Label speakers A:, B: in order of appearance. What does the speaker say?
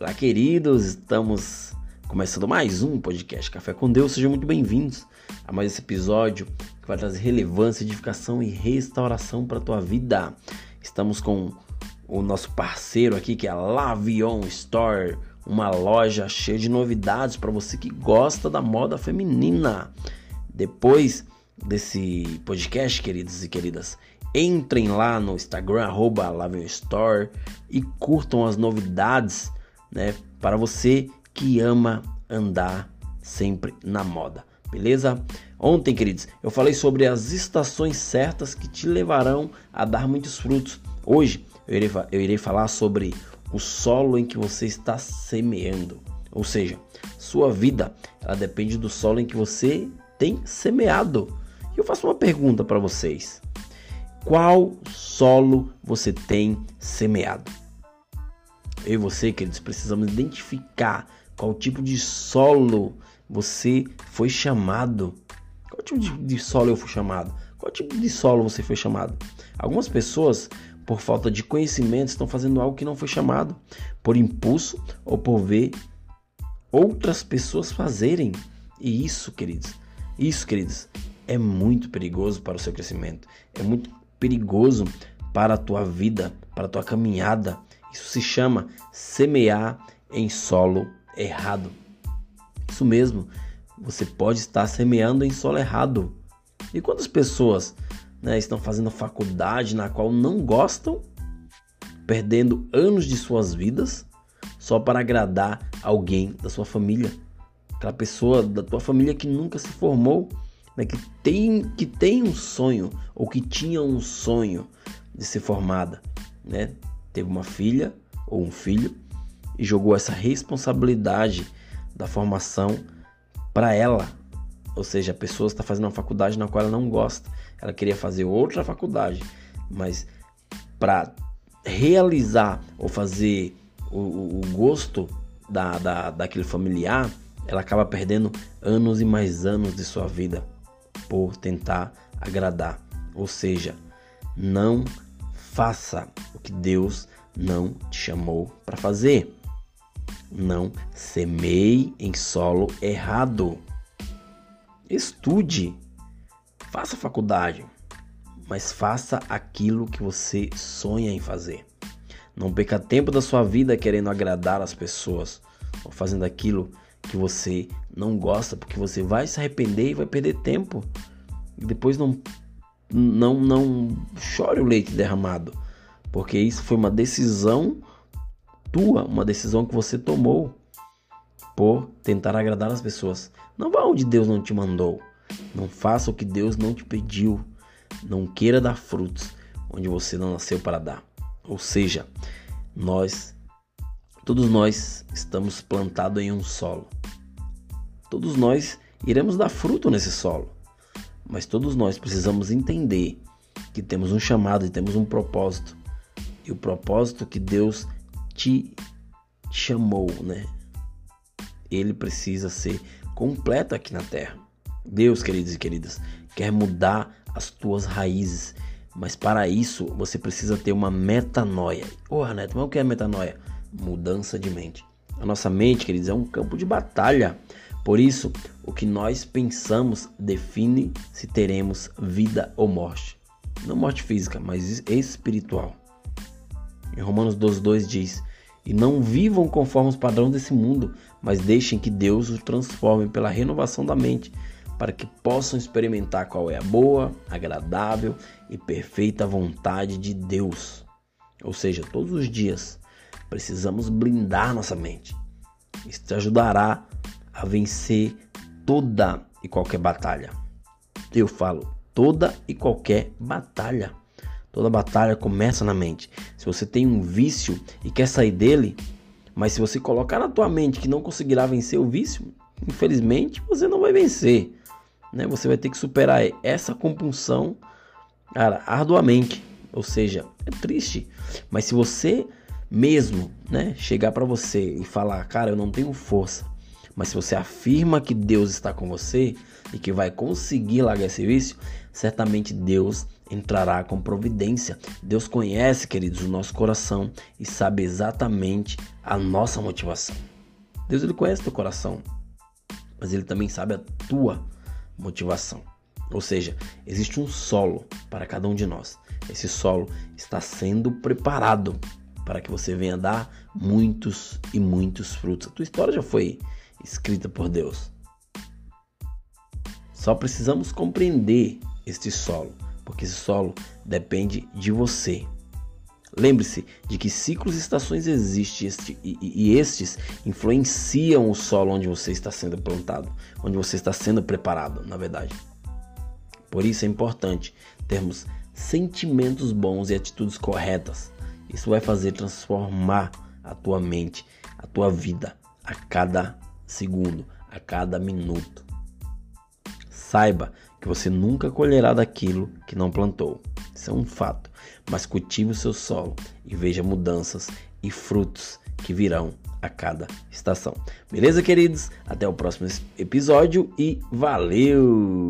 A: Olá, queridos, estamos começando mais um podcast Café com Deus. Sejam muito bem-vindos a mais esse episódio que vai trazer relevância, edificação e restauração para a tua vida. Estamos com o nosso parceiro aqui que é a Lavion Store, uma loja cheia de novidades para você que gosta da moda feminina. Depois desse podcast, queridos e queridas, entrem lá no Instagram, arroba Store e curtam as novidades né? Para você que ama andar sempre na moda, beleza? Ontem, queridos, eu falei sobre as estações certas que te levarão a dar muitos frutos. Hoje eu irei, eu irei falar sobre o solo em que você está semeando, ou seja, sua vida ela depende do solo em que você tem semeado. E eu faço uma pergunta para vocês: qual solo você tem semeado? Eu e você, queridos, precisamos identificar qual tipo de solo você foi chamado. Qual tipo de, solo eu fui chamado? Qual tipo de solo você foi chamado? Algumas pessoas, por falta de conhecimento, estão fazendo algo que não foi chamado, por impulso ou por ver outras pessoas fazerem. E isso, queridos, isso, queridos, é muito perigoso para o seu crescimento. É muito perigoso para a tua vida, para a tua caminhada. Isso se chama semear em solo errado. Isso mesmo, você pode estar semeando em solo errado. E quantas pessoas né, estão fazendo faculdade na qual não gostam, perdendo anos de suas vidas só para agradar alguém da sua família? Aquela pessoa da tua família que nunca se formou, né, que, tem, que tem um sonho ou que tinha um sonho de ser formada, né? Teve uma filha ou um filho e jogou essa responsabilidade da formação para ela. Ou seja, a pessoa está fazendo uma faculdade na qual ela não gosta. Ela queria fazer outra faculdade, mas para realizar ou fazer o, o gosto da, da, daquele familiar, ela acaba perdendo anos e mais anos de sua vida por tentar agradar. Ou seja, não faça o que Deus não te chamou para fazer. Não semeie em solo errado. Estude, faça faculdade, mas faça aquilo que você sonha em fazer. Não perca tempo da sua vida querendo agradar as pessoas ou fazendo aquilo que você não gosta, porque você vai se arrepender e vai perder tempo. E depois não não não chore o leite derramado, porque isso foi uma decisão tua, uma decisão que você tomou por tentar agradar as pessoas. Não vá onde Deus não te mandou. Não faça o que Deus não te pediu. Não queira dar frutos onde você não nasceu para dar. Ou seja, nós todos nós estamos plantados em um solo. Todos nós iremos dar fruto nesse solo. Mas todos nós precisamos entender que temos um chamado e temos um propósito. E o propósito que Deus te chamou, né? Ele precisa ser completo aqui na terra. Deus, queridos e queridas, quer mudar as tuas raízes, mas para isso você precisa ter uma metanoia. Ô, oh, Neto, mas o que é metanoia? Mudança de mente. A nossa mente, queridos, é um campo de batalha. Por isso, o que nós pensamos define se teremos vida ou morte. Não morte física, mas espiritual. Em Romanos 12,2 diz: E não vivam conforme os padrões desse mundo, mas deixem que Deus os transforme pela renovação da mente, para que possam experimentar qual é a boa, agradável e perfeita vontade de Deus. Ou seja, todos os dias precisamos blindar nossa mente. Isso te ajudará a vencer toda e qualquer batalha. Eu falo toda e qualquer batalha. Toda batalha começa na mente. Se você tem um vício e quer sair dele, mas se você colocar na tua mente que não conseguirá vencer o vício, infelizmente você não vai vencer. Né? Você vai ter que superar essa compulsão cara, arduamente. Ou seja, é triste. Mas se você mesmo né, chegar para você e falar, cara, eu não tenho força, mas se você afirma que Deus está com você e que vai conseguir largar esse vício, certamente Deus entrará com providência. Deus conhece, queridos, o nosso coração e sabe exatamente a nossa motivação. Deus ele conhece teu coração, mas ele também sabe a tua motivação. Ou seja, existe um solo para cada um de nós. Esse solo está sendo preparado para que você venha dar muitos e muitos frutos. A tua história já foi escrita por Deus. Só precisamos compreender este solo, porque esse solo depende de você. Lembre-se de que ciclos e estações existem este, e, e, estes influenciam o solo onde você está sendo plantado, onde você está sendo preparado, na verdade. Por isso é importante termos sentimentos bons e atitudes corretas. Isso vai fazer transformar a tua mente, a tua vida a cada segundo, a cada minuto. Saiba que você nunca colherá daquilo que não plantou. Isso é um fato. Mas cultive o seu solo e veja mudanças e frutos que virão a cada estação. Beleza, queridos? Até o próximo episódio e valeu!